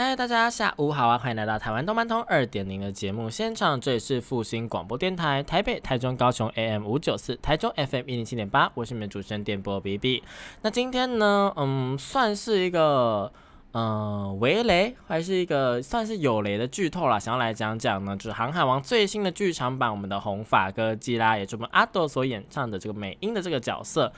嗨，大家下午好啊！欢迎来到台湾动漫通二点零的节目现场，这里是复兴广播电台台北、台中、高雄 AM 五九四，台中 FM 一零七点八，我是你们主持人电波 B B。那今天呢，嗯，算是一个。嗯，围雷还是一个算是有雷的剧透啦。想要来讲讲呢，就是《航海王》最新的剧场版，我们的红发哥基拉，也就是我们阿斗所演唱的这个美音的这个角色。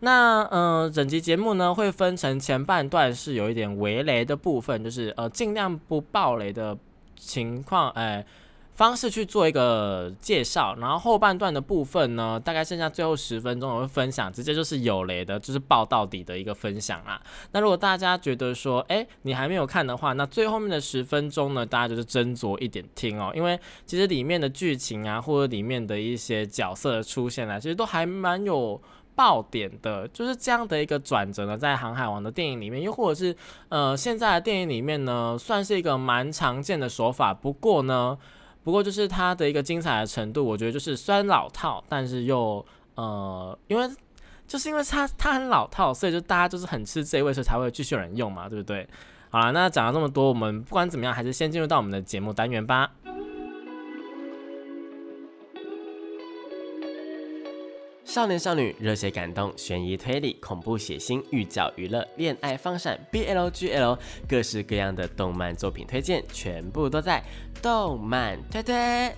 那嗯，整集节目呢会分成前半段是有一点围雷的部分，就是呃尽量不爆雷的情况，哎。方式去做一个介绍，然后后半段的部分呢，大概剩下最后十分钟我会分享，直接就是有雷的，就是爆到底的一个分享啦。那如果大家觉得说，哎，你还没有看的话，那最后面的十分钟呢，大家就是斟酌一点听哦，因为其实里面的剧情啊，或者里面的一些角色的出现啊，其实都还蛮有爆点的，就是这样的一个转折呢，在《航海王》的电影里面，又或者是呃现在的电影里面呢，算是一个蛮常见的手法。不过呢。不过就是它的一个精彩的程度，我觉得就是虽然老套，但是又呃，因为就是因为它它很老套，所以就大家就是很吃这一位，所以才会继续有人用嘛，对不对？好了，那讲了这么多，我们不管怎么样，还是先进入到我们的节目单元吧。少年少女、热血感动、悬疑推理、恐怖血腥、御教娱乐、恋爱放闪、BLGL，各式各样的动漫作品推荐，全部都在动漫推推。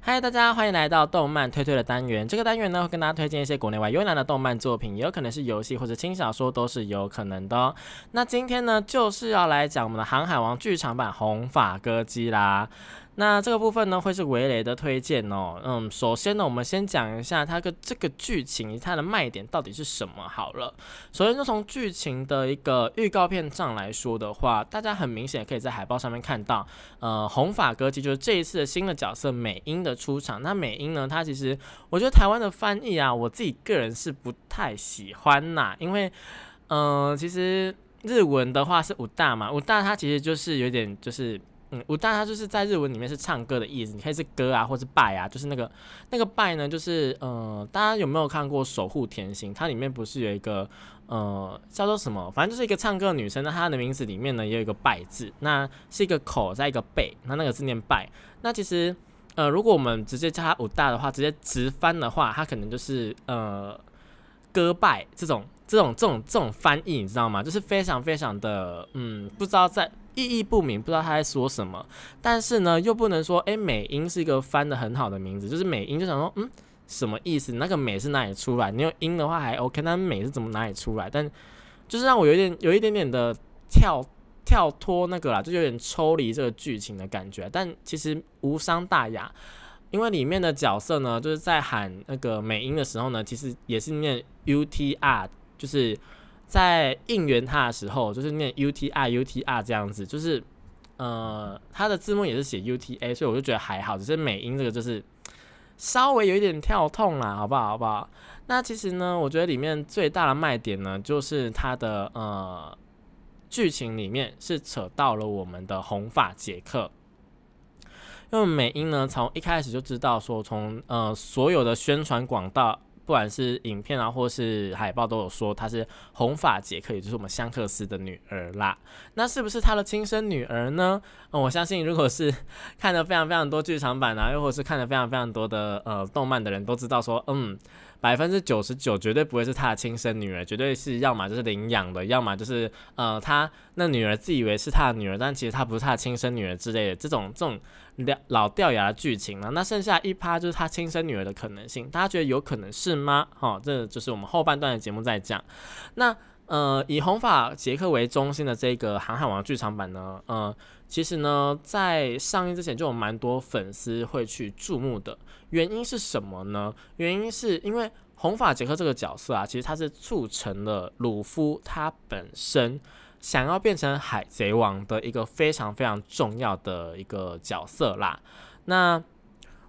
嗨，大家欢迎来到动漫推推的单元。这个单元呢，会跟大家推荐一些国内外优良的动漫作品，也有可能是游戏或者轻小说，都是有可能的。那今天呢，就是要来讲我们的《航海王》剧场版红发歌姬啦。那这个部分呢，会是维雷的推荐哦。嗯，首先呢，我们先讲一下它的这个剧情，它的卖点到底是什么好了。首先，就从剧情的一个预告片上来说的话，大家很明显可以在海报上面看到，呃，红发歌姬就是这一次的新的角色美音的出场。那美音呢，它其实我觉得台湾的翻译啊，我自己个人是不太喜欢呐，因为，嗯，其实日文的话是武大嘛，武大它其实就是有点就是。武大它就是在日文里面是唱歌的意思，你可以是歌啊，或是拜啊，就是那个那个拜呢，就是呃，大家有没有看过《守护甜心》？它里面不是有一个呃叫做什么？反正就是一个唱歌的女生，那她的名字里面呢也有一个拜字，那是一个口在一个背，那那个字念拜。那其实呃，如果我们直接叫它武大的话，直接直翻的话，它可能就是呃歌拜这种这种这种这种翻译，你知道吗？就是非常非常的嗯，不知道在。意义不明，不知道他在说什么，但是呢，又不能说，哎，美音是一个翻的很好的名字，就是美音就想说，嗯，什么意思？那个美是哪里出来？你用英的话还 OK，那美是怎么哪里出来？但就是让我有点有一点点的跳跳脱那个啦，就有点抽离这个剧情的感觉。但其实无伤大雅，因为里面的角色呢，就是在喊那个美音的时候呢，其实也是念 UTR，就是。在应援他的时候，就是念 U T R U T R 这样子，就是呃，他的字幕也是写 U T A，所以我就觉得还好，只是美音这个就是稍微有一点跳痛啦，好不好？好不好？那其实呢，我觉得里面最大的卖点呢，就是它的呃剧情里面是扯到了我们的红发杰克，因为美音呢从一开始就知道说，从呃所有的宣传广告。不管是影片啊，或是海报，都有说她是红发杰克，也就是我们香克斯的女儿啦。那是不是她的亲生女儿呢？我相信，如果是 看了非常非常多剧场版啊，又或是看了非常非常多的呃动漫的人，都知道说，嗯。百分之九十九绝对不会是他的亲生女儿，绝对是要么就是领养的，要么就是呃他那女儿自以为是他的女儿，但其实他不是他的亲生女儿之类的这种这种老老掉牙的剧情了。那剩下一趴就是他亲生女儿的可能性，大家觉得有可能是吗？哈，这就是我们后半段的节目在讲。那呃以红发杰克为中心的这个航海王剧场版呢，呃其实呢在上映之前就有蛮多粉丝会去注目的。原因是什么呢？原因是因为红发杰克这个角色啊，其实他是促成了鲁夫他本身想要变成海贼王的一个非常非常重要的一个角色啦。那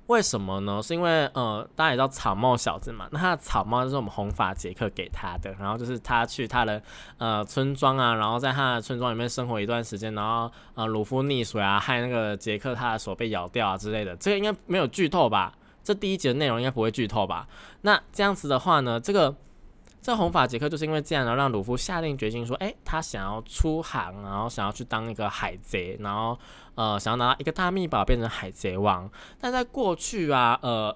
为什么呢？是因为呃，大家也知道草帽小子嘛，那他的草帽就是我们红发杰克给他的，然后就是他去他的呃村庄啊，然后在他的村庄里面生活一段时间，然后呃鲁夫溺水啊，害那个杰克他的手被咬掉啊之类的，这个应该没有剧透吧？这第一集的内容应该不会剧透吧？那这样子的话呢，这个。这红发杰克就是因为这样，然后让鲁夫下定决心说：“哎，他想要出航，然后想要去当一个海贼，然后呃，想要拿到一个大秘宝，变成海贼王。”但在过去啊，呃，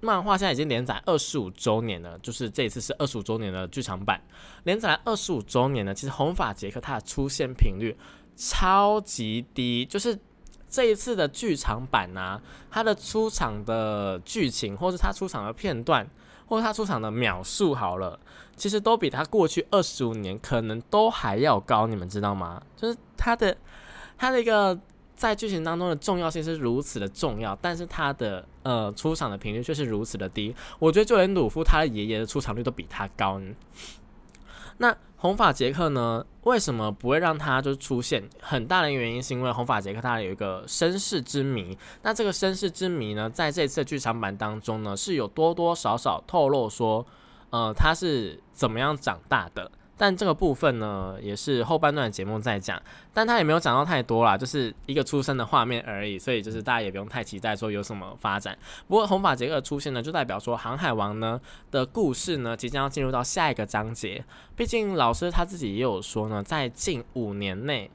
漫画现在已经连载二十五周年了，就是这一次是二十五周年的剧场版连载二十五周年呢。其实红发杰克他的出现频率超级低，就是这一次的剧场版啊，他的出场的剧情或是他出场的片段。或者他出场的秒数好了，其实都比他过去二十五年可能都还要高，你们知道吗？就是他的他的一个在剧情当中的重要性是如此的重要，但是他的呃出场的频率却是如此的低。我觉得就连鲁夫他的爷爷的出场率都比他高。那红发杰克呢？为什么不会让他就出现？很大的原因是因为红发杰克他有一个身世之谜。那这个身世之谜呢，在这次剧场版当中呢，是有多多少少透露说，呃，他是怎么样长大的。但这个部分呢，也是后半段的节目在讲，但他也没有讲到太多啦，就是一个出生的画面而已，所以就是大家也不用太期待说有什么发展。不过红发杰克出现呢，就代表说航海王呢的故事呢，即将要进入到下一个章节。毕竟老师他自己也有说呢，在近五年内，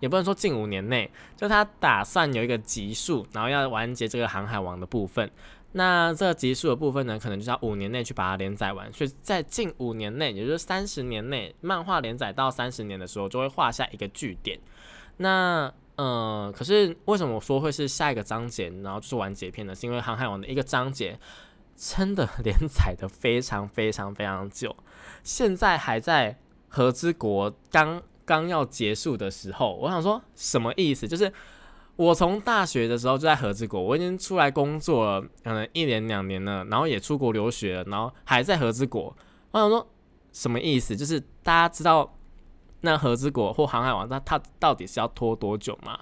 也不能说近五年内，就他打算有一个集数，然后要完结这个航海王的部分。那这集数的部分呢，可能就是要五年内去把它连载完，所以在近五年内，也就是三十年内，漫画连载到三十年的时候，就会画下一个句点。那呃，可是为什么我说会是下一个章节，然后就是完结篇呢？是因为《航海王》的一个章节真的连载的非常非常非常久，现在还在和之国刚刚要结束的时候，我想说什么意思？就是。我从大学的时候就在和之国，我已经出来工作了，可能一年两年了，然后也出国留学了，然后还在和之国。我想说，什么意思？就是大家知道那和之国或航海王，那它到底是要拖多久吗？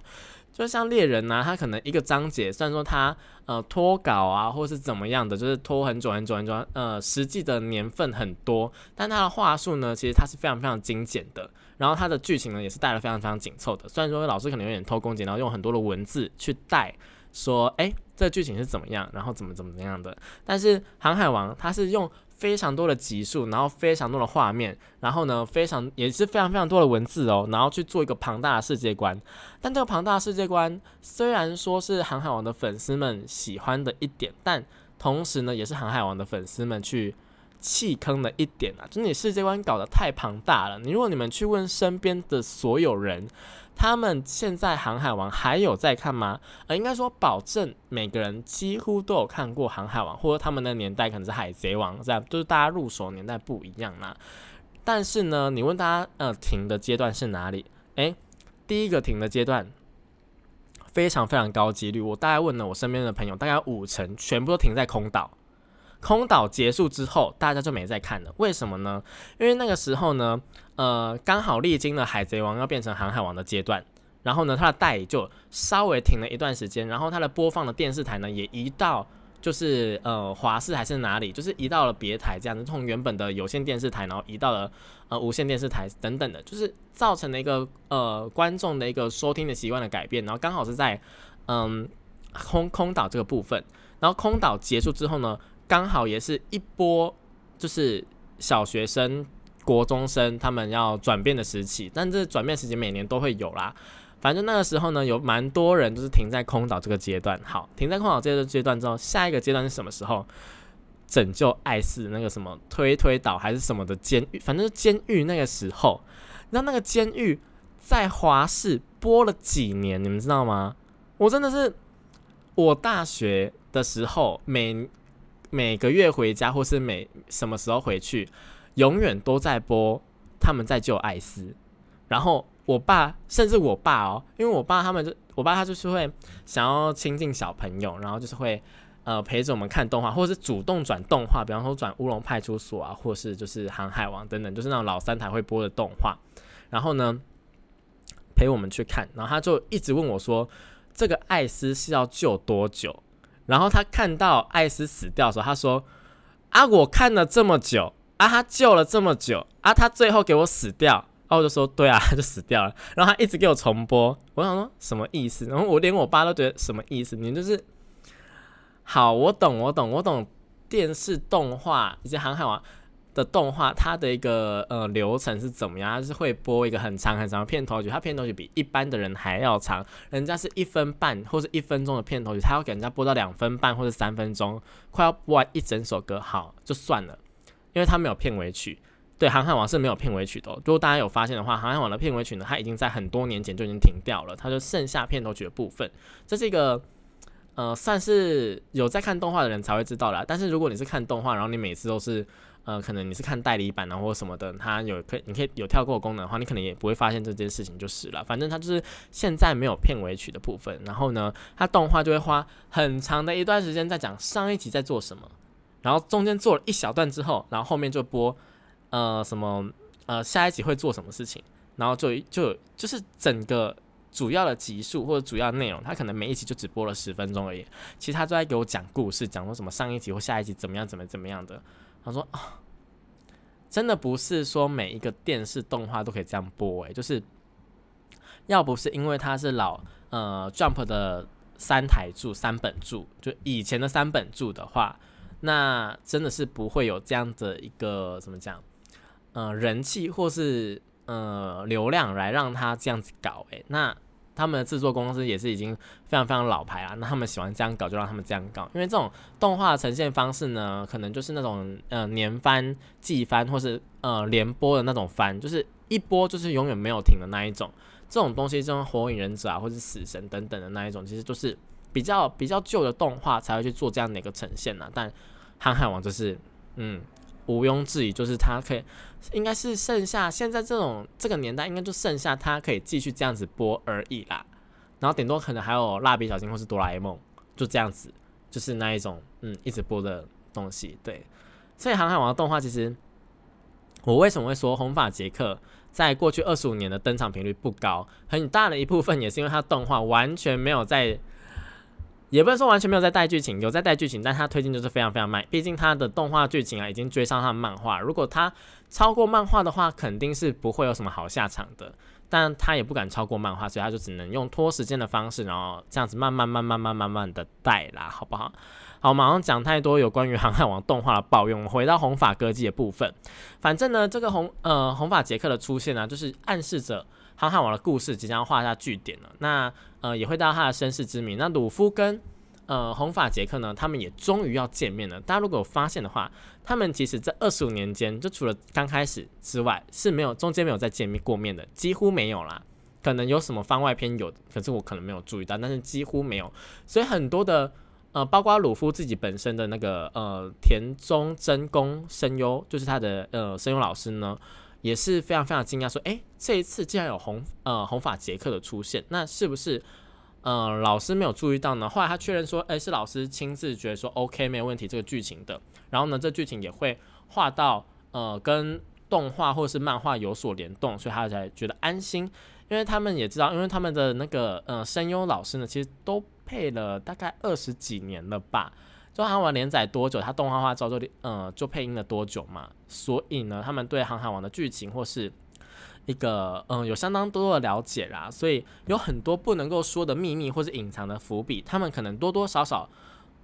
就像猎人呐，他可能一个章节，虽然说他呃拖稿啊，或是怎么样的，就是拖很久很久很久，呃，实际的年份很多，但他的话术呢，其实他是非常非常精简的。然后它的剧情呢，也是带的非常非常紧凑的。虽然说老师可能有点偷工减料，用很多的文字去带，说哎，这剧情是怎么样，然后怎么怎么怎样的。但是《航海王》它是用非常多的集数，然后非常多的画面，然后呢，非常也是非常非常多的文字哦，然后去做一个庞大的世界观。但这个庞大的世界观虽然说是《航海王》的粉丝们喜欢的一点，但同时呢，也是《航海王》的粉丝们去。弃坑的一点啊，就是你世界观搞得太庞大了。你如果你们去问身边的所有人，他们现在《航海王》还有在看吗？呃，应该说保证每个人几乎都有看过《航海王》，或者他们的年代可能是《海贼王》这样，就是大家入手年代不一样啦。但是呢，你问大家，呃，停的阶段是哪里？诶，第一个停的阶段非常非常高几率，我大概问了我身边的朋友，大概五成全部都停在空岛。空岛结束之后，大家就没再看了。为什么呢？因为那个时候呢，呃，刚好历经了海贼王要变成航海王的阶段，然后呢，它的代理就稍微停了一段时间，然后它的播放的电视台呢也移到就是呃华视还是哪里，就是移到了别台这样子，从原本的有线电视台，然后移到了呃无线电视台等等的，就是造成了一个呃观众的一个收听的习惯的改变，然后刚好是在嗯空空岛这个部分，然后空岛结束之后呢。刚好也是一波，就是小学生、国中生他们要转变的时期，但这转变时期每年都会有啦。反正那个时候呢，有蛮多人就是停在空岛这个阶段。好，停在空岛这个阶段之后，下一个阶段是什么时候？拯救爱斯那个什么推推岛还是什么的监狱，反正是监狱那个时候。那那个监狱在华视播了几年，你们知道吗？我真的是我大学的时候每。每个月回家，或是每什么时候回去，永远都在播他们在救艾斯。然后我爸，甚至我爸哦，因为我爸他们就，我爸他就是会想要亲近小朋友，然后就是会呃陪着我们看动画，或者是主动转动画，比方说转乌龙派出所啊，或是就是航海王等等，就是那种老三台会播的动画。然后呢，陪我们去看，然后他就一直问我说，这个艾斯是要救多久？然后他看到艾斯死掉的时候，他说：“啊，我看了这么久，啊，他救了这么久，啊，他最后给我死掉。”然后我就说：“对啊，他就死掉了。”然后他一直给我重播，我想说什么意思？然后我连我爸都觉得什么意思？你就是好，我懂，我懂，我懂电视动画以及《航海王》。的动画，它的一个呃流程是怎么样？它是会播一个很长很长的片头曲，它片头曲比一般的人还要长，人家是一分半或者一分钟的片头曲，他要给人家播到两分半或者三分钟，快要播完一整首歌，好就算了，因为它没有片尾曲。对，《航海王》是没有片尾曲的。如果大家有发现的话，《航海王》的片尾曲呢，它已经在很多年前就已经停掉了，它就剩下片头曲的部分。这是一个呃，算是有在看动画的人才会知道啦。但是如果你是看动画，然后你每次都是。呃，可能你是看代理版啊，或什么的，它有可你可以有跳过功能的话，你可能也不会发现这件事情就是了。反正它就是现在没有片尾曲的部分，然后呢，它动画就会花很长的一段时间在讲上一集在做什么，然后中间做了一小段之后，然后后面就播呃什么呃下一集会做什么事情，然后就就就是整个主要的集数或者主要内容，他可能每一集就只播了十分钟而已，其实他都在给我讲故事，讲说什么上一集或下一集怎么样怎么怎么样的。他说啊，真的不是说每一个电视动画都可以这样播诶，就是要不是因为他是老呃 Jump 的三台柱三本柱，就以前的三本柱的话，那真的是不会有这样的一个怎么讲，呃人气或是呃流量来让他这样子搞诶。那。他们的制作公司也是已经非常非常老牌啊，那他们喜欢这样搞就让他们这样搞，因为这种动画呈现方式呢，可能就是那种呃年番、季番或是呃连播的那种番，就是一播就是永远没有停的那一种。这种东西，这种火影忍者啊，或者死神等等的那一种，其实就是比较比较旧的动画才会去做这样的一个呈现呢。但航海王就是嗯。毋庸置疑，就是它可以，应该是剩下现在这种这个年代，应该就剩下它可以继续这样子播而已啦。然后顶多可能还有蜡笔小新或是哆啦 A 梦，就这样子，就是那一种嗯一直播的东西。对，所以航海王的动画其实，我为什么会说红发杰克在过去二十五年的登场频率不高，很大的一部分也是因为它动画完全没有在。也不能说完全没有在带剧情，有在带剧情，但它推进就是非常非常慢。毕竟它的动画剧情啊，已经追上它的漫画。如果它超过漫画的话，肯定是不会有什么好下场的。但它也不敢超过漫画，所以它就只能用拖时间的方式，然后这样子慢慢慢慢慢慢慢的带啦，好不好？好，马上讲太多有关于航海王动画的抱怨，我们回到红发歌姬的部分。反正呢，这个红呃红发杰克的出现呢，就是暗示着。航海王的故事即将画下句点了，那呃也会到他的身世之谜。那鲁夫跟呃红发杰克呢，他们也终于要见面了。大家如果有发现的话，他们其实这二十五年间，就除了刚开始之外，是没有中间没有再见面过面的，几乎没有啦。可能有什么番外篇有，可是我可能没有注意到，但是几乎没有。所以很多的呃，包括鲁夫自己本身的那个呃田中真弓声优，就是他的呃声优老师呢。也是非常非常惊讶，说：“哎，这一次竟然有红呃红发杰克的出现，那是不是呃老师没有注意到呢？”后来他确认说：“哎，是老师亲自觉得说 OK 没有问题这个剧情的。然后呢，这剧情也会画到呃跟动画或者是漫画有所联动，所以他才觉得安心，因为他们也知道，因为他们的那个呃声优老师呢，其实都配了大概二十几年了吧。”就航海王连载多久，它动画化之后就呃就配音了多久嘛？所以呢，他们对航海王的剧情或是一个嗯有相当多的了解啦，所以有很多不能够说的秘密或是隐藏的伏笔，他们可能多多少少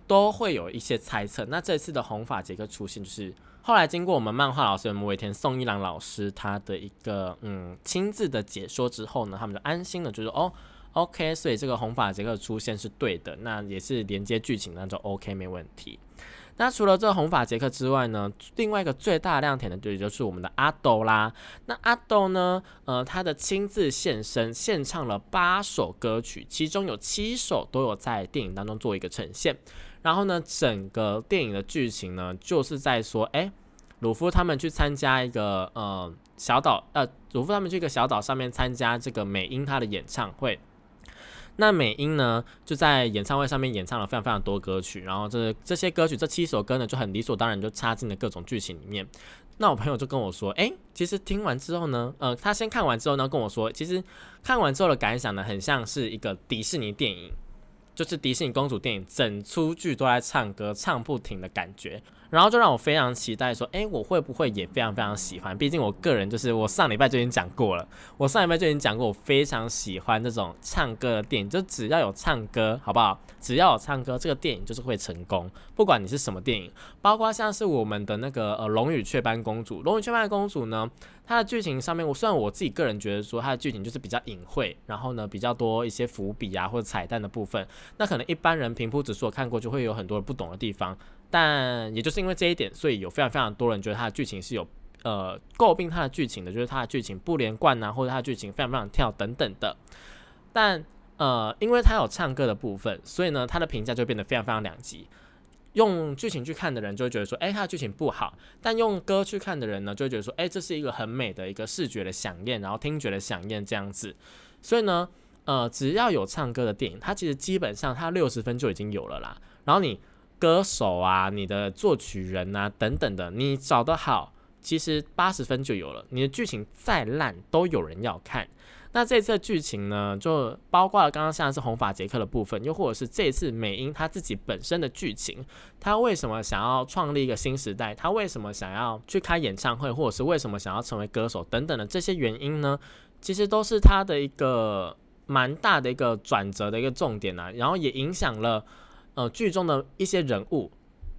都会有一些猜测。那这次的红发杰克出现，就是后来经过我们漫画老师木尾田宋一郎老师他的一个嗯亲自的解说之后呢，他们就安心了，就是哦。OK，所以这个红发杰克出现是对的，那也是连接剧情，那就 OK 没问题。那除了这个红发杰克之外呢，另外一个最大亮点的就就是我们的阿斗啦。那阿斗呢，呃，他的亲自现身，献唱了八首歌曲，其中有七首都有在电影当中做一个呈现。然后呢，整个电影的剧情呢，就是在说，哎，鲁夫他们去参加一个呃小岛，呃，鲁夫他们去一个小岛上面参加这个美英他的演唱会。那美音呢，就在演唱会上面演唱了非常非常多歌曲，然后这这些歌曲这七首歌呢，就很理所当然就插进了各种剧情里面。那我朋友就跟我说，诶，其实听完之后呢，呃，他先看完之后呢，跟我说，其实看完之后的感想呢，很像是一个迪士尼电影，就是迪士尼公主电影整出剧都在唱歌，唱不停的感觉。然后就让我非常期待，说，哎，我会不会也非常非常喜欢？毕竟我个人就是我上礼拜就已经讲过了，我上礼拜就已经讲过，我非常喜欢这种唱歌的电影，就只要有唱歌，好不好？只要有唱歌，这个电影就是会成功。不管你是什么电影，包括像是我们的那个呃《龙与雀斑公主》，《龙与雀斑公主》呢，它的剧情上面，我虽然我自己个人觉得说它的剧情就是比较隐晦，然后呢比较多一些伏笔啊或者彩蛋的部分，那可能一般人平铺直述看过就会有很多不懂的地方。但也就是因为这一点，所以有非常非常多人觉得它的剧情是有呃诟病它的剧情的，就是它的剧情不连贯啊，或者它的剧情非常非常跳等等的。但呃，因为它有唱歌的部分，所以呢，它的评价就变得非常非常两极。用剧情去看的人就会觉得说，哎，它的剧情不好；但用歌去看的人呢，就会觉得说，哎，这是一个很美的一个视觉的响应，然后听觉的响应这样子。所以呢，呃，只要有唱歌的电影，它其实基本上它六十分就已经有了啦。然后你。歌手啊，你的作曲人啊，等等的，你找得好，其实八十分就有了。你的剧情再烂，都有人要看。那这次的剧情呢，就包括了刚刚像是红发杰克的部分，又或者是这次美英他自己本身的剧情，他为什么想要创立一个新时代？他为什么想要去开演唱会，或者是为什么想要成为歌手等等的这些原因呢？其实都是他的一个蛮大的一个转折的一个重点啊，然后也影响了。呃，剧中的一些人物，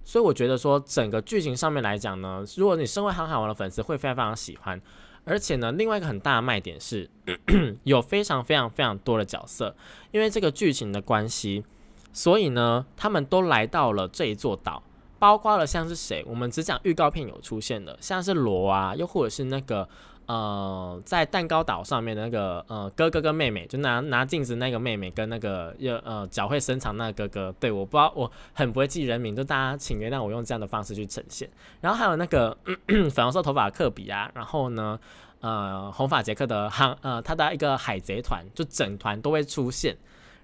所以我觉得说整个剧情上面来讲呢，如果你身为航海王的粉丝，会非常非常喜欢。而且呢，另外一个很大的卖点是，有非常非常非常多的角色，因为这个剧情的关系，所以呢，他们都来到了这一座岛，包括了像是谁，我们只讲预告片有出现的，像是罗啊，又或者是那个。呃，在蛋糕岛上面的那个呃哥哥跟妹妹，就拿拿镜子那个妹妹跟那个又呃脚会伸长那个哥哥，对，我不知道，我很不会记人名，就大家请原谅我用这样的方式去呈现。然后还有那个 粉红色头发的科比啊，然后呢，呃红发杰克的航呃他的一个海贼团，就整团都会出现。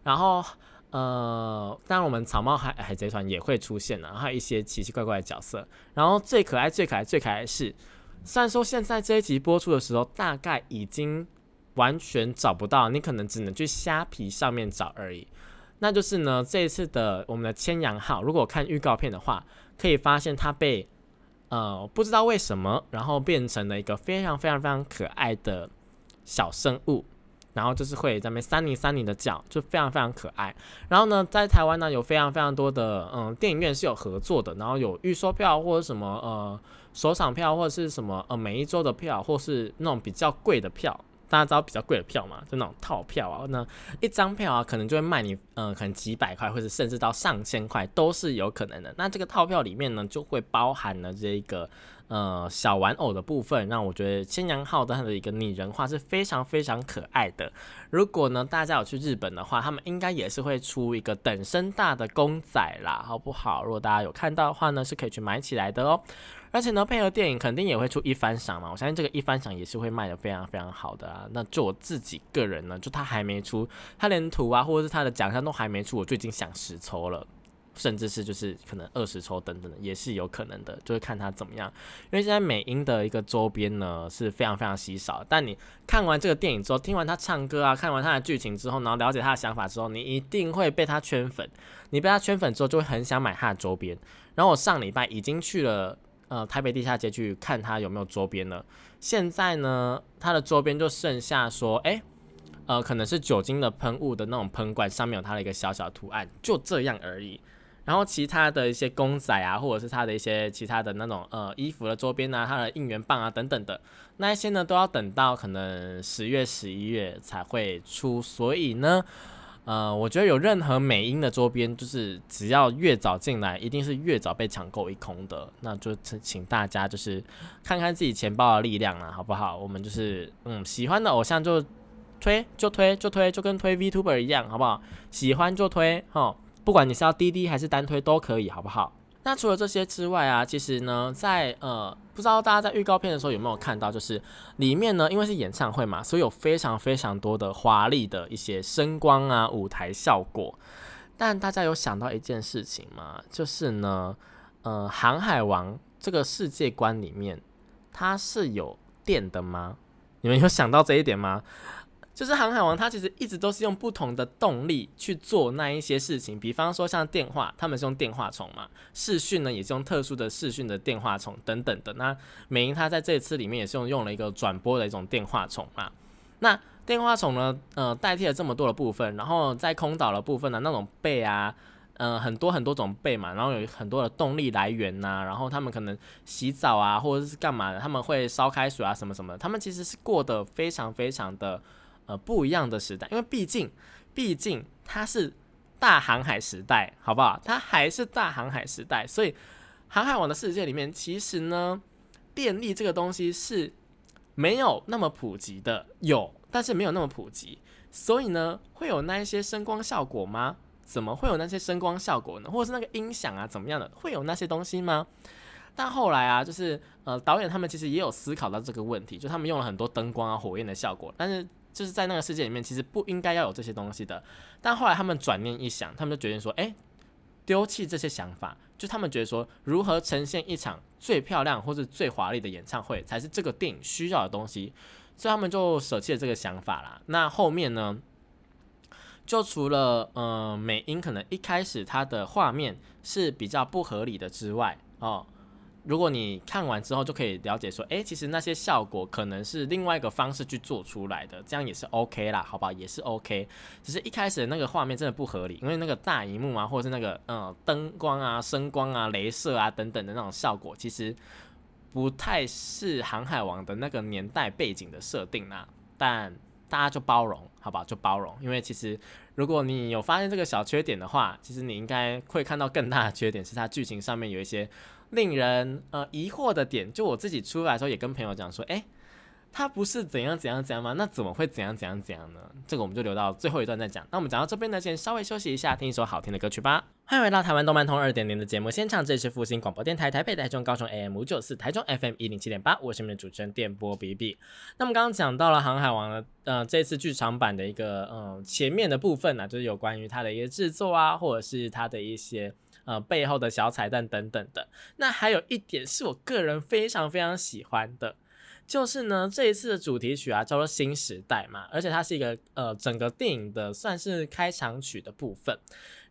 然后呃，当然我们草帽海海贼团也会出现了，还有一些奇奇怪怪的角色。然后最可爱最可爱最可爱是。虽然说现在这一集播出的时候，大概已经完全找不到，你可能只能去虾皮上面找而已。那就是呢，这一次的我们的千阳号，如果看预告片的话，可以发现它被呃不知道为什么，然后变成了一个非常非常非常可爱的小生物。然后就是会在那三零三零的叫，就非常非常可爱。然后呢，在台湾呢有非常非常多的嗯电影院是有合作的，然后有预售票或者什么呃首场票或者是什么呃每一周的票，或是那种比较贵的票。大家知道比较贵的票嘛？就那种套票啊，那一张票啊，可能就会卖你，嗯，可能几百块，或者甚至到上千块都是有可能的。那这个套票里面呢，就会包含了这一个呃小玩偶的部分，让我觉得千阳号的它的一个拟人化是非常非常可爱的。如果呢大家有去日本的话，他们应该也是会出一个等身大的公仔啦，好不好？如果大家有看到的话呢，是可以去买起来的哦。而且呢，配合电影肯定也会出一番赏嘛，我相信这个一番赏也是会卖的非常非常好的啊。那就我自己个人呢，就他还没出，他连图啊或者是他的奖项都还没出，我就已经想十抽了，甚至是就是可能二十抽等等的也是有可能的，就是看他怎么样。因为现在美英的一个周边呢是非常非常稀少，但你看完这个电影之后，听完他唱歌啊，看完他的剧情之后，然后了解他的想法之后，你一定会被他圈粉。你被他圈粉之后，就会很想买他的周边。然后我上礼拜已经去了。呃，台北地下街去看它有没有周边了。现在呢，它的周边就剩下说，哎，呃，可能是酒精的喷雾的那种喷罐，上面有它的一个小小图案，就这样而已。然后其他的一些公仔啊，或者是它的一些其他的那种呃衣服的周边啊，它的应援棒啊等等的，那一些呢都要等到可能十月、十一月才会出。所以呢。呃，我觉得有任何美音的周边，就是只要越早进来，一定是越早被抢购一空的。那就请请大家就是看看自己钱包的力量了，好不好？我们就是嗯，喜欢的偶像就推就推就推，就跟推 Vtuber 一样，好不好？喜欢就推哈，不管你是要滴滴还是单推都可以，好不好？那除了这些之外啊，其实呢，在呃，不知道大家在预告片的时候有没有看到，就是里面呢，因为是演唱会嘛，所以有非常非常多的华丽的一些声光啊、舞台效果。但大家有想到一件事情吗？就是呢，呃，航海王这个世界观里面，它是有电的吗？你们有想到这一点吗？就是航海王他其实一直都是用不同的动力去做那一些事情，比方说像电话，他们是用电话虫嘛，视讯呢也是用特殊的视讯的电话虫等等的。那美英他在这次里面也是用用了一个转播的一种电话虫嘛。那电话虫呢，呃，代替了这么多的部分，然后在空岛的部分呢，那种背啊，呃，很多很多种背嘛，然后有很多的动力来源呐，然后他们可能洗澡啊，或者是干嘛的，他们会烧开水啊，什么什么，他们其实是过得非常非常的。呃，不一样的时代，因为毕竟，毕竟它是大航海时代，好不好？它还是大航海时代，所以航海王的世界里面，其实呢，电力这个东西是没有那么普及的，有，但是没有那么普及，所以呢，会有那一些声光效果吗？怎么会有那些声光效果呢？或者是那个音响啊，怎么样的？会有那些东西吗？但后来啊，就是呃，导演他们其实也有思考到这个问题，就他们用了很多灯光啊、火焰的效果，但是。就是在那个世界里面，其实不应该要有这些东西的。但后来他们转念一想，他们就决定说：“哎，丢弃这些想法。”就他们觉得说，如何呈现一场最漂亮或者最华丽的演唱会，才是这个电影需要的东西。所以他们就舍弃了这个想法啦。那后面呢，就除了呃美英可能一开始它的画面是比较不合理的之外，哦。如果你看完之后就可以了解说，诶，其实那些效果可能是另外一个方式去做出来的，这样也是 OK 啦，好吧，也是 OK。只是一开始的那个画面真的不合理，因为那个大荧幕啊，或者是那个嗯灯光啊、声光啊、镭射啊等等的那种效果，其实不太是《航海王》的那个年代背景的设定啦。但大家就包容，好吧，就包容。因为其实如果你有发现这个小缺点的话，其实你应该会看到更大的缺点，是它剧情上面有一些。令人呃疑惑的点，就我自己出来的时候也跟朋友讲说，哎，他不是怎样怎样怎样吗？那怎么会怎样怎样怎样呢？这个我们就留到最后一段再讲。那我们讲到这边呢，先稍微休息一下，听一首好听的歌曲吧。欢迎回到台湾动漫通二点零的节目现场，这里是复兴广播电台台北、台中、高雄 AM 五九四，台中 FM 一零七点八，我是你们的主持人电波 B B。那么刚刚讲到了《航海王》的呃这次剧场版的一个嗯前面的部分呢，就是有关于它的一个制作啊，或者是它的一些。呃，背后的小彩蛋等等的。那还有一点是我个人非常非常喜欢的，就是呢，这一次的主题曲啊叫做《新时代》嘛，而且它是一个呃整个电影的算是开场曲的部分。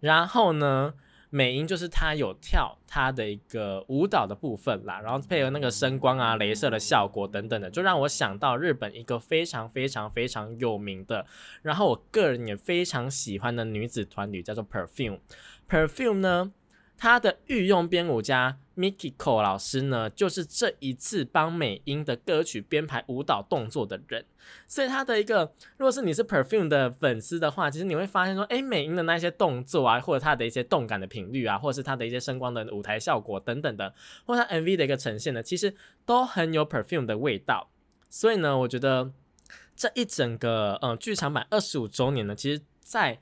然后呢，美音就是他有跳他的一个舞蹈的部分啦，然后配合那个声光啊、镭射的效果等等的，就让我想到日本一个非常非常非常有名的，然后我个人也非常喜欢的女子团体叫做 Perfume。Perfume 呢？他的御用编舞家 Mikiko 老师呢，就是这一次帮美音的歌曲编排舞蹈动作的人。所以他的一个，如果是你是 Perfume 的粉丝的话，其实你会发现说，哎，美音的那些动作啊，或者他的一些动感的频率啊，或者是他的一些声光的舞台效果等等的，或者他 MV 的一个呈现呢，其实都很有 Perfume 的味道。所以呢，我觉得这一整个嗯剧场版二十五周年呢，其实在。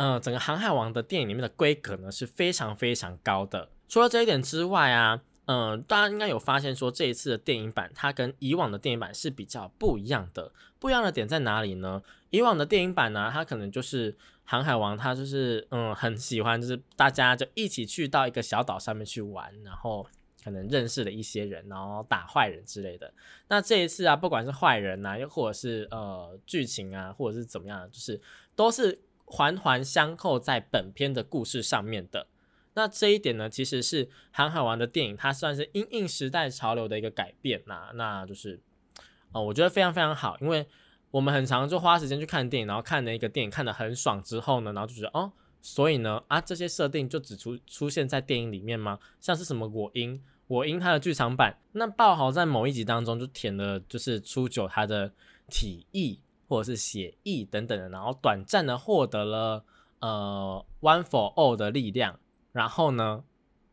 嗯，整个《航海王》的电影里面的规格呢是非常非常高的。除了这一点之外啊，嗯，大家应该有发现说这一次的电影版它跟以往的电影版是比较不一样的。不一样的点在哪里呢？以往的电影版呢，它可能就是《航海王》，它就是嗯很喜欢，就是大家就一起去到一个小岛上面去玩，然后可能认识了一些人，然后打坏人之类的。那这一次啊，不管是坏人呐，又或者是呃剧情啊，或者是怎么样，就是都是。环环相扣在本片的故事上面的，那这一点呢，其实是《航海王》的电影，它算是因应时代潮流的一个改变呐，那就是，哦，我觉得非常非常好，因为我们很常就花时间去看电影，然后看了一个电影看得很爽之后呢，然后就觉得哦，所以呢，啊，这些设定就只出出现在电影里面吗？像是什么我因我因它的剧场版，那爆豪在某一集当中就填了，就是初九他的体意。或者是写意等等的，然后短暂的获得了呃 One for All 的力量，然后呢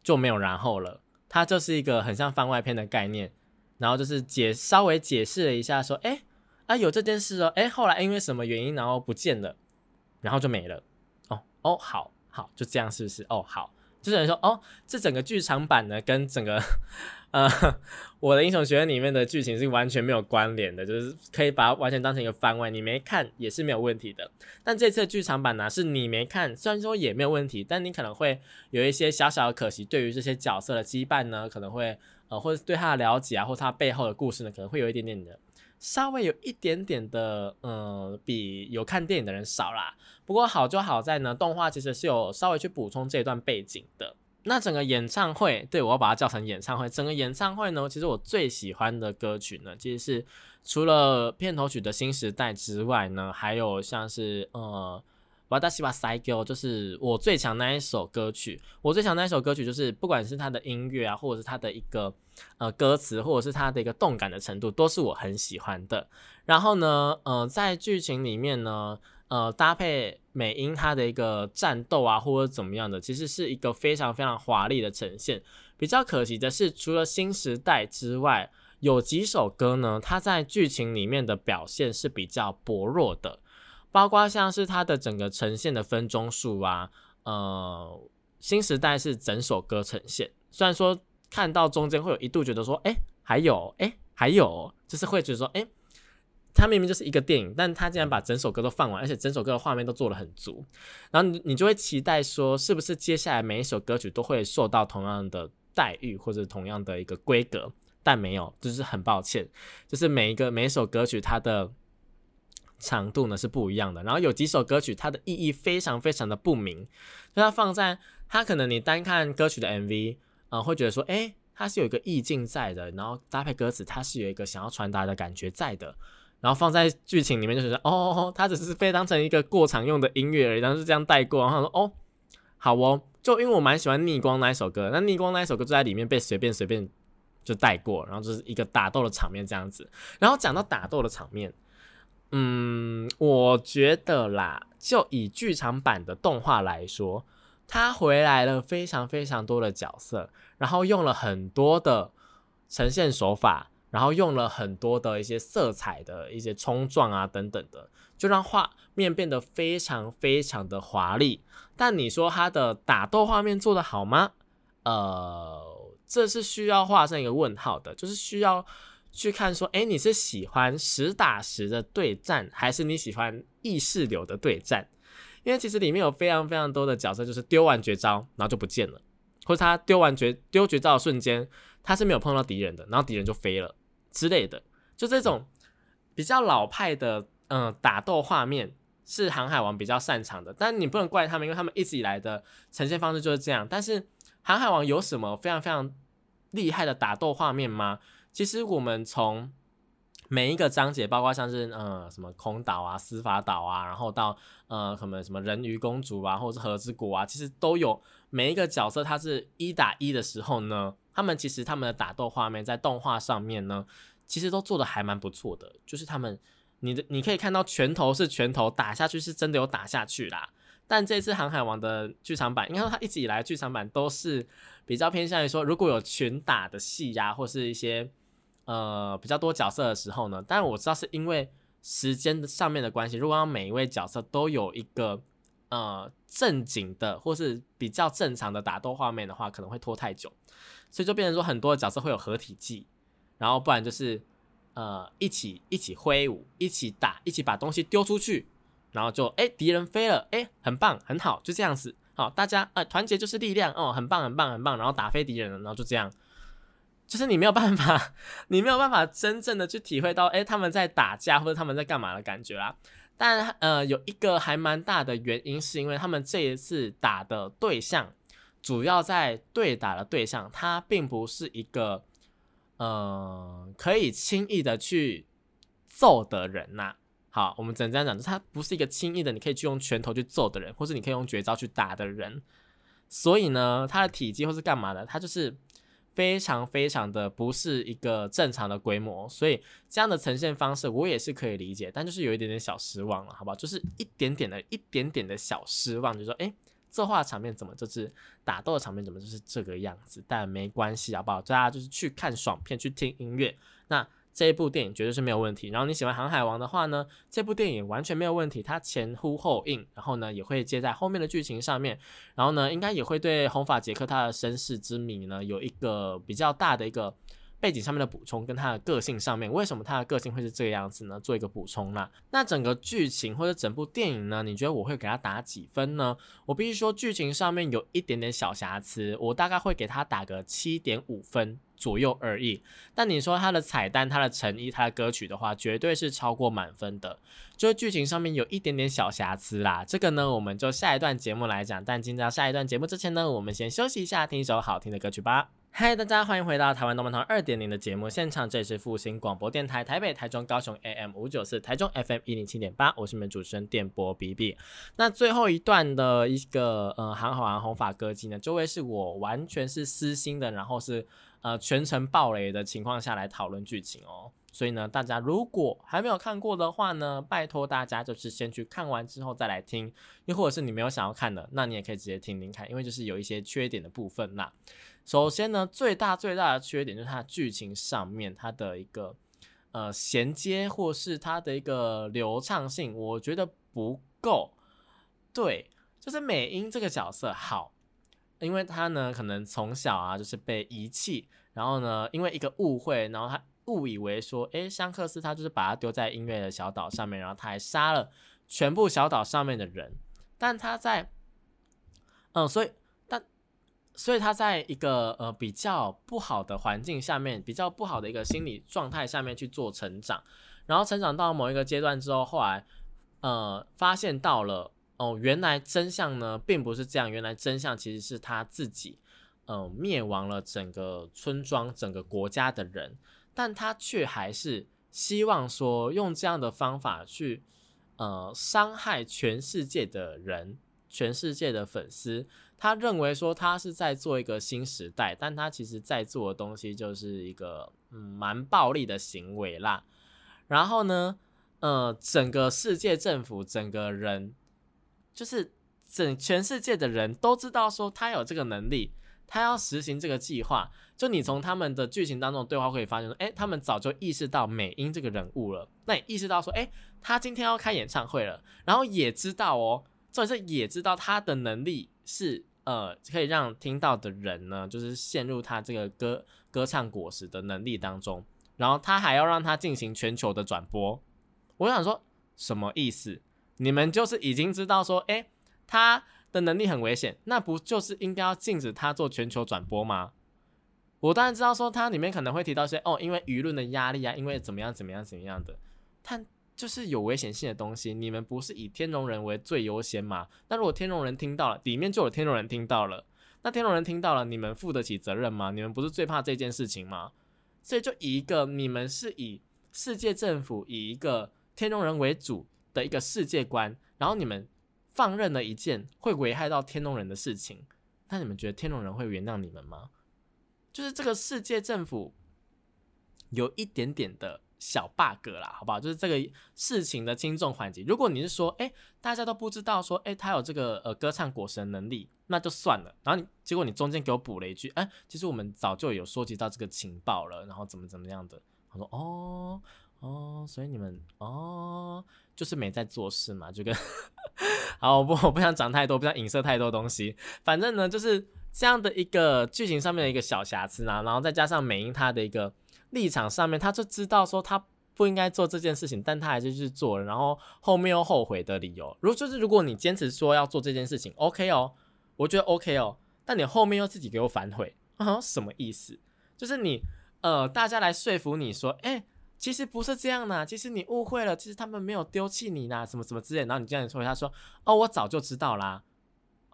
就没有然后了。它就是一个很像番外篇的概念，然后就是解稍微解释了一下，说哎啊有这件事哦，哎后来因为什么原因然后不见了，然后就没了。哦哦好好就这样是不是？哦好。就是说，哦，这整个剧场版呢，跟整个 呃 我的英雄学院里面的剧情是完全没有关联的，就是可以把它完全当成一个番外，你没看也是没有问题的。但这次剧场版呢，是你没看，虽然说也没有问题，但你可能会有一些小小的可惜，对于这些角色的羁绊呢，可能会呃，或者对他的了解啊，或他背后的故事呢，可能会有一点点的稍微有一点点的，呃，比有看电影的人少啦。不过好就好在呢，动画其实是有稍微去补充这段背景的。那整个演唱会，对我要把它叫成演唱会。整个演唱会呢，其实我最喜欢的歌曲呢，其实是除了片头曲的新时代之外呢，还有像是呃。瓦达西瓦塞吉就是我最强那一首歌曲。我最强那一首歌曲就是，不管是它的音乐啊，或者是它的一个呃歌词，或者是它的一个动感的程度，都是我很喜欢的。然后呢，呃，在剧情里面呢，呃，搭配美音它的一个战斗啊，或者怎么样的，其实是一个非常非常华丽的呈现。比较可惜的是，除了新时代之外，有几首歌呢，它在剧情里面的表现是比较薄弱的。包括像是它的整个呈现的分钟数啊，呃，新时代是整首歌呈现。虽然说看到中间会有一度觉得说，哎，还有，哎，还有，就是会觉得说，哎，它明明就是一个电影，但它竟然把整首歌都放完，而且整首歌的画面都做得很足，然后你你就会期待说，是不是接下来每一首歌曲都会受到同样的待遇或者同样的一个规格？但没有，就是很抱歉，就是每一个每一首歌曲它的。长度呢是不一样的，然后有几首歌曲它的意义非常非常的不明，就它放在它可能你单看歌曲的 MV，呃，会觉得说，哎，它是有一个意境在的，然后搭配歌词，它是有一个想要传达的感觉在的，然后放在剧情里面就是哦，它只是被当成一个过场用的音乐而已，然后就这样带过，然后说，哦，好哦，就因为我蛮喜欢逆光那一首歌，那逆光那一首歌就在里面被随便随便就带过，然后就是一个打斗的场面这样子，然后讲到打斗的场面。嗯，我觉得啦，就以剧场版的动画来说，它回来了非常非常多的角色，然后用了很多的呈现手法，然后用了很多的一些色彩的一些冲撞啊等等的，就让画面变得非常非常的华丽。但你说它的打斗画面做得好吗？呃，这是需要画上一个问号的，就是需要。去看说，哎，你是喜欢实打实的对战，还是你喜欢意识流的对战？因为其实里面有非常非常多的角色，就是丢完绝招然后就不见了，或者他丢完绝丢绝招的瞬间，他是没有碰到敌人的，然后敌人就飞了之类的。就这种比较老派的，嗯，打斗画面是航海王比较擅长的，但你不能怪他们，因为他们一直以来的呈现方式就是这样。但是航海王有什么非常非常厉害的打斗画面吗？其实我们从每一个章节，包括像是呃什么空岛啊、司法岛啊，然后到呃可能什么人鱼公主啊，或者是和之国啊，其实都有每一个角色，他是一打一的时候呢，他们其实他们的打斗画面在动画上面呢，其实都做的还蛮不错的。就是他们，你的你可以看到拳头是拳头打下去，是真的有打下去啦。但这次《航海王》的剧场版，应该说它一直以来剧场版都是比较偏向于说，如果有拳打的戏呀，或是一些。呃，比较多角色的时候呢，当然我知道是因为时间上面的关系，如果让每一位角色都有一个呃正经的或是比较正常的打斗画面的话，可能会拖太久，所以就变成说很多角色会有合体技，然后不然就是呃一起一起挥舞，一起打，一起把东西丢出去，然后就哎敌人飞了，哎很棒很好，就这样子，好大家呃团结就是力量哦，很棒很棒很棒，然后打飞敌人了，然后就这样。就是你没有办法，你没有办法真正的去体会到，哎，他们在打架或者他们在干嘛的感觉啦。但呃，有一个还蛮大的原因，是因为他们这一次打的对象，主要在对打的对象，他并不是一个呃可以轻易的去揍的人呐。好，我们只能这样讲，他不是一个轻易的你可以去用拳头去揍的人，或是你可以用绝招去打的人。所以呢，他的体积或是干嘛的，他就是。非常非常的不是一个正常的规模，所以这样的呈现方式我也是可以理解，但就是有一点点小失望了，好不好？就是一点点的一点点的小失望，就说哎，这画场面怎么就是打斗的场面怎么就是这个样子？但没关系，好不好？大家就是去看爽片，去听音乐，那。这一部电影绝对是没有问题。然后你喜欢《航海王》的话呢，这部电影完全没有问题。它前呼后应，然后呢也会接在后面的剧情上面。然后呢，应该也会对红发杰克他的身世之谜呢有一个比较大的一个背景上面的补充，跟他的个性上面，为什么他的个性会是这个样子呢？做一个补充啦。那整个剧情或者整部电影呢，你觉得我会给他打几分呢？我必须说，剧情上面有一点点小瑕疵，我大概会给他打个七点五分。左右而已。但你说它的彩蛋、它的诚意、它的歌曲的话，绝对是超过满分的。就是剧情上面有一点点小瑕疵啦，这个呢，我们就下一段节目来讲。但进到下一段节目之前呢，我们先休息一下，听一首好听的歌曲吧。嗨，大家欢迎回到台湾动漫堂二点零的节目现场，这里是复兴广播电台台北、台中、高雄 AM 五九四，台中 FM 一零七点八，我是你们主持人电波 B B。那最后一段的一个呃，韩好韩红发歌姬呢，就会是我完全是私心的，然后是呃全程爆雷的情况下来讨论剧情哦。所以呢，大家如果还没有看过的话呢，拜托大家就是先去看完之后再来听，又或者是你没有想要看的，那你也可以直接听听看，因为就是有一些缺点的部分啦。首先呢，最大最大的缺点就是它剧情上面它的一个呃衔接或是它的一个流畅性，我觉得不够。对，就是美英这个角色好，因为他呢可能从小啊就是被遗弃，然后呢因为一个误会，然后他。误以为说，诶，香克斯他就是把他丢在音乐的小岛上面，然后他还杀了全部小岛上面的人。但他在，嗯，所以，所以他在一个呃比较不好的环境下面，比较不好的一个心理状态下面去做成长，然后成长到某一个阶段之后，后来，呃，发现到了，哦，原来真相呢并不是这样，原来真相其实是他自己，嗯，灭亡了整个村庄、整个国家的人。但他却还是希望说用这样的方法去，呃，伤害全世界的人，全世界的粉丝。他认为说他是在做一个新时代，但他其实在做的东西就是一个嗯蛮暴力的行为啦。然后呢，呃，整个世界政府，整个人，就是整全世界的人都知道说他有这个能力。他要实行这个计划，就你从他们的剧情当中对话可以发现说，哎，他们早就意识到美英这个人物了。那也意识到说，哎，他今天要开演唱会了，然后也知道哦，重点是也知道他的能力是呃，可以让听到的人呢，就是陷入他这个歌歌唱果实的能力当中。然后他还要让他进行全球的转播。我想说，什么意思？你们就是已经知道说，哎，他。的能力很危险，那不就是应该要禁止他做全球转播吗？我当然知道说它里面可能会提到一些哦，因为舆论的压力啊，因为怎么样怎么样怎么样的，但就是有危险性的东西，你们不是以天龙人为最优先吗？那如果天龙人听到了，里面就有天龙人听到了，那天龙人听到了，你们负得起责任吗？你们不是最怕这件事情吗？所以就以一个你们是以世界政府以一个天龙人为主的一个世界观，然后你们。放任了一件会危害到天龙人的事情，那你们觉得天龙人会原谅你们吗？就是这个世界政府有一点点的小 bug 啦，好不好？就是这个事情的轻重缓急。如果你是说，哎，大家都不知道说，哎，他有这个呃歌唱果实的能力，那就算了。然后你结果你中间给我补了一句，哎，其实我们早就有收集到这个情报了，然后怎么怎么样的？他说，哦。哦，所以你们哦，就是没在做事嘛，就跟 好，我不我不想讲太多，不想影射太多东西。反正呢，就是这样的一个剧情上面的一个小瑕疵呢，然后再加上美英她的一个立场上面，他就知道说他不应该做这件事情，但他还是去做了，然后后面又后悔的理由。如就是如果你坚持说要做这件事情，OK 哦，我觉得 OK 哦，但你后面又自己给我反悔，啊，什么意思？就是你呃，大家来说服你说，哎。其实不是这样的，其实你误会了，其实他们没有丢弃你呐，什么什么之类。然后你这样说，他说：“哦，我早就知道啦。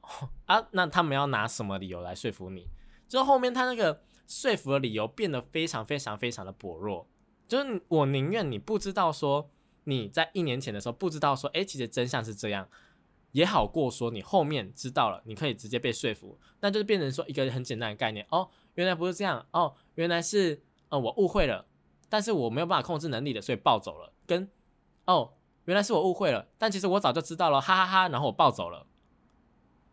”啊，那他们要拿什么理由来说服你？就后面他那个说服的理由变得非常非常非常的薄弱。就是我宁愿你不知道说你在一年前的时候不知道说，哎，其实真相是这样，也好过说你后面知道了，你可以直接被说服。那就是变成说一个很简单的概念哦，原来不是这样哦，原来是呃我误会了。但是我没有办法控制能力的，所以暴走了。跟哦，原来是我误会了，但其实我早就知道了，哈哈哈。然后我暴走了，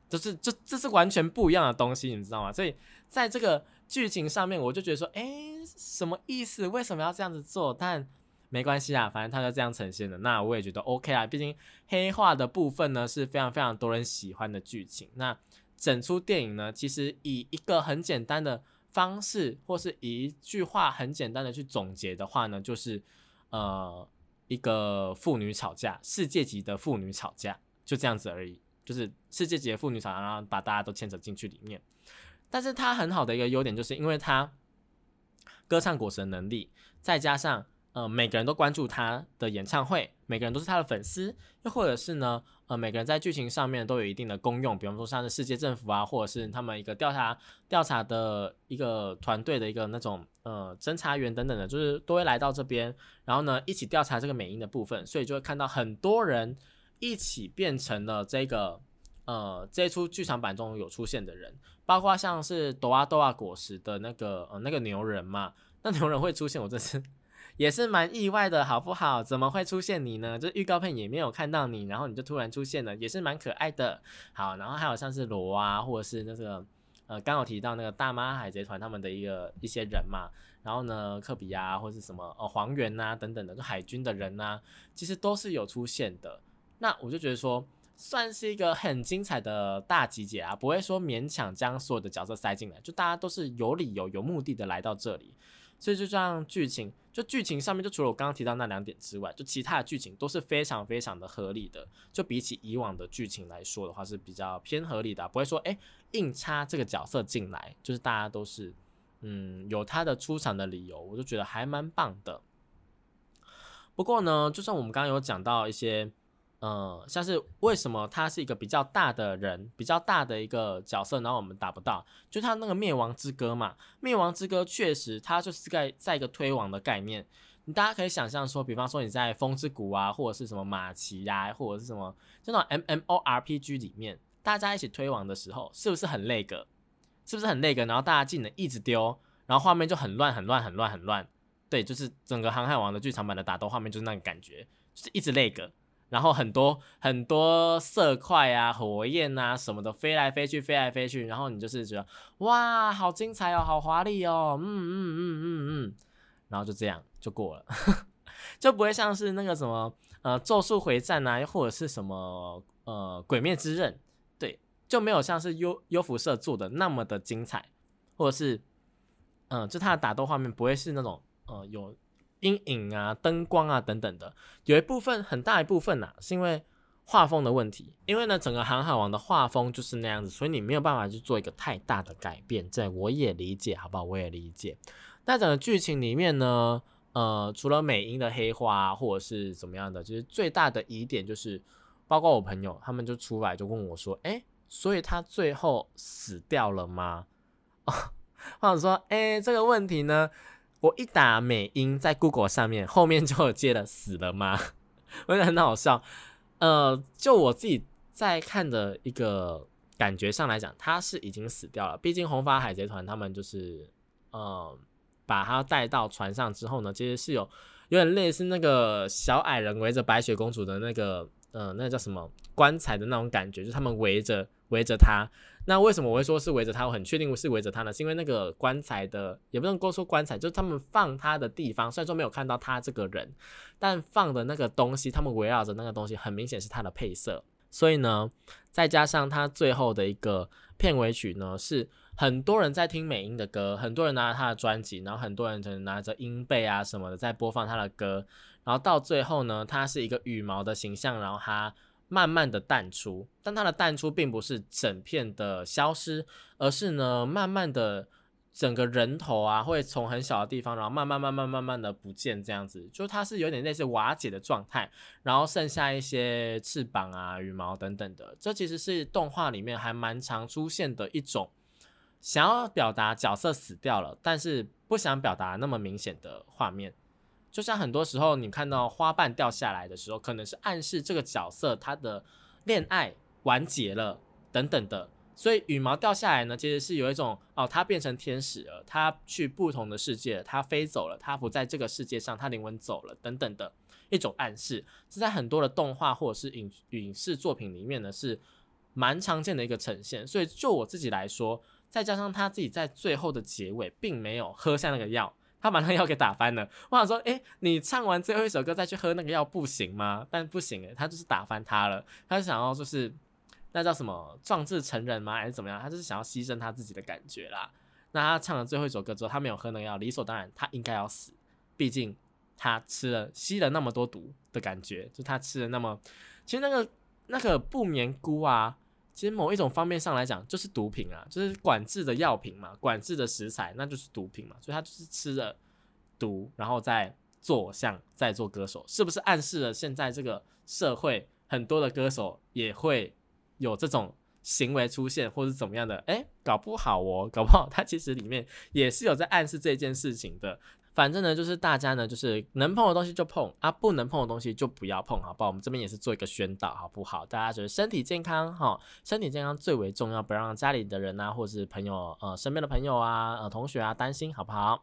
就是这这是完全不一样的东西，你知道吗？所以在这个剧情上面，我就觉得说，哎，什么意思？为什么要这样子做？但没关系啊，反正他就这样呈现的，那我也觉得 OK 啊。毕竟黑化的部分呢是非常非常多人喜欢的剧情。那整出电影呢，其实以一个很简单的。方式，或是以一句话很简单的去总结的话呢，就是呃一个妇女吵架，世界级的妇女吵架，就这样子而已，就是世界级的妇女吵架，然后把大家都牵扯进去里面。但是他很好的一个优点，就是因为他歌唱果实的能力，再加上呃每个人都关注他的演唱会，每个人都是他的粉丝，又或者是呢呃每个人在剧情上面都有一定的功用，比方说像是世界政府啊，或者是他们一个调查调查的一个团队的一个那种呃侦查员等等的，就是都会来到这边，然后呢一起调查这个美音的部分，所以就会看到很多人一起变成了这个。呃，这出剧场版中有出现的人，包括像是朵啊朵啊果实的那个呃那个牛人嘛，那牛人会出现，我这次也是蛮意外的，好不好？怎么会出现你呢？就预告片也没有看到你，然后你就突然出现了，也是蛮可爱的。好，然后还有像是罗啊，或者是那个呃刚有提到那个大妈海贼团他们的一个一些人嘛，然后呢科比啊，或是什么呃黄猿呐等等的，就海军的人呐，其实都是有出现的。那我就觉得说。算是一个很精彩的大集结啊，不会说勉强将所有的角色塞进来，就大家都是有理由、有目的的来到这里，所以就这样剧情，就剧情上面就除了我刚刚提到那两点之外，就其他的剧情都是非常非常的合理的，就比起以往的剧情来说的话是比较偏合理的，不会说哎硬插这个角色进来，就是大家都是嗯有他的出场的理由，我就觉得还蛮棒的。不过呢，就算我们刚刚有讲到一些。呃，像是为什么他是一个比较大的人，比较大的一个角色，然后我们打不到，就他那个灭亡之歌嘛。灭亡之歌确实，它就是在在一个推网的概念。你大家可以想象说，比方说你在风之谷啊，或者是什么马奇呀，或者是什么这种 M M O R P G 里面，大家一起推网的时候，是不是很累个？是不是很累个？然后大家技能一直丢，然后画面就很乱，很乱，很乱，很乱。对，就是整个航海王的剧场版的打斗画面就是那个感觉，就是一直累个。然后很多很多色块啊、火焰啊什么的飞来飞去、飞来飞去，然后你就是觉得哇，好精彩哦，好华丽哦，嗯嗯嗯嗯嗯，然后就这样就过了，就不会像是那个什么呃《咒术回战》啊，又或者是什么呃《鬼灭之刃》，对，就没有像是优优辐射做的那么的精彩，或者是嗯，就它的打斗画面不会是那种呃有。阴影啊，灯光啊，等等的，有一部分很大一部分呐，是因为画风的问题。因为呢，整个航海王的画风就是那样子，所以你没有办法去做一个太大的改变。这我也理解，好不好？我也理解。那整个剧情里面呢，呃，除了美英的黑化或者是怎么样的，就是最大的疑点就是，包括我朋友他们就出来就问我说：“哎，所以他最后死掉了吗？”哦或者说：“哎，这个问题呢？”我一打美音在 Google 上面，后面就有接了死了吗？我觉得很好笑。呃，就我自己在看的一个感觉上来讲，他是已经死掉了。毕竟红发海贼团他们就是，呃，把他带到船上之后呢，其实是有有点类似那个小矮人围着白雪公主的那个，呃，那叫什么棺材的那种感觉，就是他们围着围着他。那为什么我会说是围着他？我很确定是围着他呢，是因为那个棺材的，也不能够说棺材，就是他们放他的地方。虽然说没有看到他这个人，但放的那个东西，他们围绕着那个东西，很明显是他的配色。所以呢，再加上他最后的一个片尾曲呢，是很多人在听美音的歌，很多人拿着他的专辑，然后很多人可能拿着音贝啊什么的在播放他的歌，然后到最后呢，它是一个羽毛的形象，然后它。慢慢的淡出，但它的淡出并不是整片的消失，而是呢，慢慢的整个人头啊，会从很小的地方，然后慢慢慢慢慢慢的不见，这样子，就它是有点类似瓦解的状态，然后剩下一些翅膀啊、羽毛等等的，这其实是动画里面还蛮常出现的一种，想要表达角色死掉了，但是不想表达那么明显的画面。就像很多时候你看到花瓣掉下来的时候，可能是暗示这个角色他的恋爱完结了等等的。所以羽毛掉下来呢，其实是有一种哦，他变成天使了，他去不同的世界了，他飞走了，他不在这个世界上，他灵魂走了等等的一种暗示，是在很多的动画或者是影影视作品里面呢是蛮常见的一个呈现。所以就我自己来说，再加上他自己在最后的结尾并没有喝下那个药。他把那药给打翻了，我想说，哎，你唱完最后一首歌再去喝那个药不行吗？但不行诶，他就是打翻他了。他想要就是那叫什么壮志成人吗？还是怎么样？他就是想要牺牲他自己的感觉啦。那他唱了最后一首歌之后，他没有喝那个药，理所当然他应该要死。毕竟他吃了吸了那么多毒的感觉，就他吃了那么，其实那个那个不眠菇啊。其实某一种方面上来讲，就是毒品啊，就是管制的药品嘛，管制的食材，那就是毒品嘛，所以他就是吃了毒，然后再做像在做歌手，是不是暗示了现在这个社会很多的歌手也会有这种行为出现，或者怎么样的？哎，搞不好哦，搞不好他其实里面也是有在暗示这件事情的。反正呢，就是大家呢，就是能碰的东西就碰啊，不能碰的东西就不要碰，好不好？我们这边也是做一个宣导，好不好？大家就是身体健康哈，身体健康最为重要，不让家里的人啊，或者是朋友呃，身边的朋友啊，呃，同学啊担心，好不好？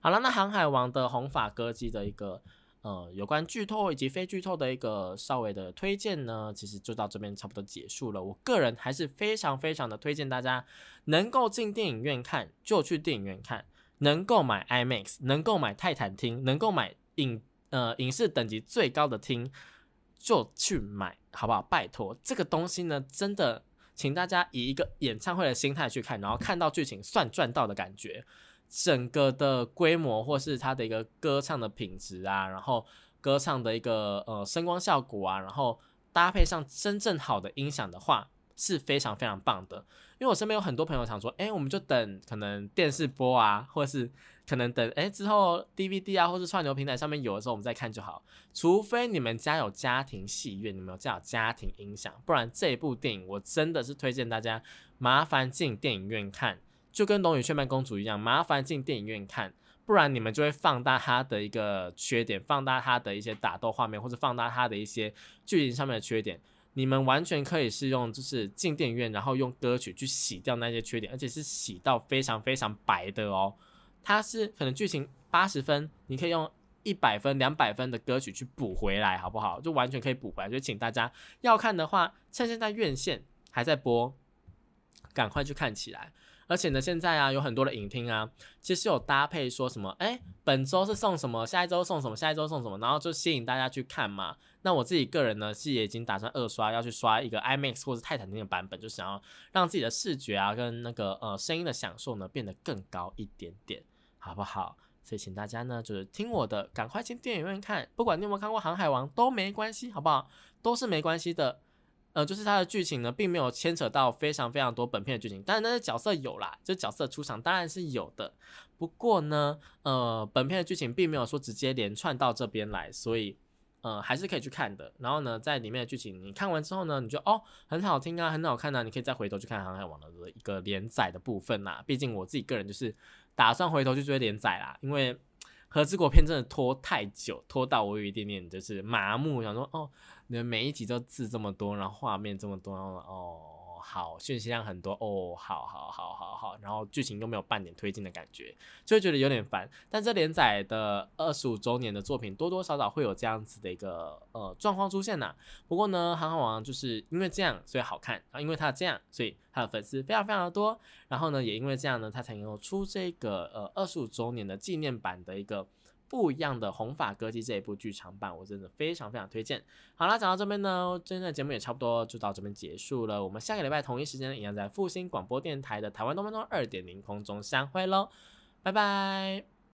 好了，那航海王的红发歌姬的一个呃有关剧透以及非剧透的一个稍微的推荐呢，其实就到这边差不多结束了。我个人还是非常非常的推荐大家能够进电影院看就去电影院看。能够买 IMAX，能够买泰坦厅，能够买影呃影视等级最高的厅，就去买，好不好？拜托，这个东西呢，真的，请大家以一个演唱会的心态去看，然后看到剧情算赚到的感觉，整个的规模或是它的一个歌唱的品质啊，然后歌唱的一个呃声光效果啊，然后搭配上真正好的音响的话。是非常非常棒的，因为我身边有很多朋友想说，哎，我们就等可能电视播啊，或者是可能等哎之后 DVD 啊，或是串流平台上面有的时候我们再看就好。除非你们家有家庭戏院，你们有家有家庭音响，不然这部电影我真的是推荐大家麻烦进电影院看，就跟《龙与雀斑公主》一样，麻烦进电影院看，不然你们就会放大它的一个缺点，放大它的一些打斗画面，或者放大它的一些剧情上面的缺点。你们完全可以是用，就是进电影院，然后用歌曲去洗掉那些缺点，而且是洗到非常非常白的哦。它是可能剧情八十分，你可以用一百分、两百分的歌曲去补回来，好不好？就完全可以补回来。就请大家要看的话，趁现在院线还在播，赶快去看起来。而且呢，现在啊有很多的影厅啊，其实有搭配说什么，哎，本周是送什么，下一周送什么，下一周送什么，然后就吸引大家去看嘛。那我自己个人呢，是也已经打算二刷，要去刷一个 IMAX 或者泰坦那个版本，就想要让自己的视觉啊跟那个呃声音的享受呢变得更高一点点，好不好？所以请大家呢就是听我的，赶快进电影院看，不管你有没有看过《航海王》都没关系，好不好？都是没关系的。呃，就是它的剧情呢，并没有牵扯到非常非常多本片的剧情，当然那些角色有啦，就角色出场当然是有的。不过呢，呃，本片的剧情并没有说直接连串到这边来，所以呃还是可以去看的。然后呢，在里面的剧情你看完之后呢，你就哦很好听啊，很好看啊，你可以再回头去看《航海王》的一个连载的部分啦。毕竟我自己个人就是打算回头去追连载啦，因为。和之国片真的拖太久，拖到我有一点点就是麻木，想说哦，你们每一集都字这么多，然后画面这么多，然后哦。好，讯息量很多哦，好好好好好，然后剧情又没有半点推进的感觉，就会觉得有点烦。但这连载的二十五周年的作品，多多少少会有这样子的一个呃状况出现呐。不过呢，航海王就是因为这样，所以好看啊，因为它这样，所以它的粉丝非常非常的多。然后呢，也因为这样呢，它才能够出这个呃二十五周年的纪念版的一个。不一样的红发歌姬这一部剧场版，我真的非常非常推荐。好啦，讲到这边呢，今天的节目也差不多就到这边结束了。我们下个礼拜同一时间一样在复兴广播电台的台湾动漫二点零空中相会喽，拜拜。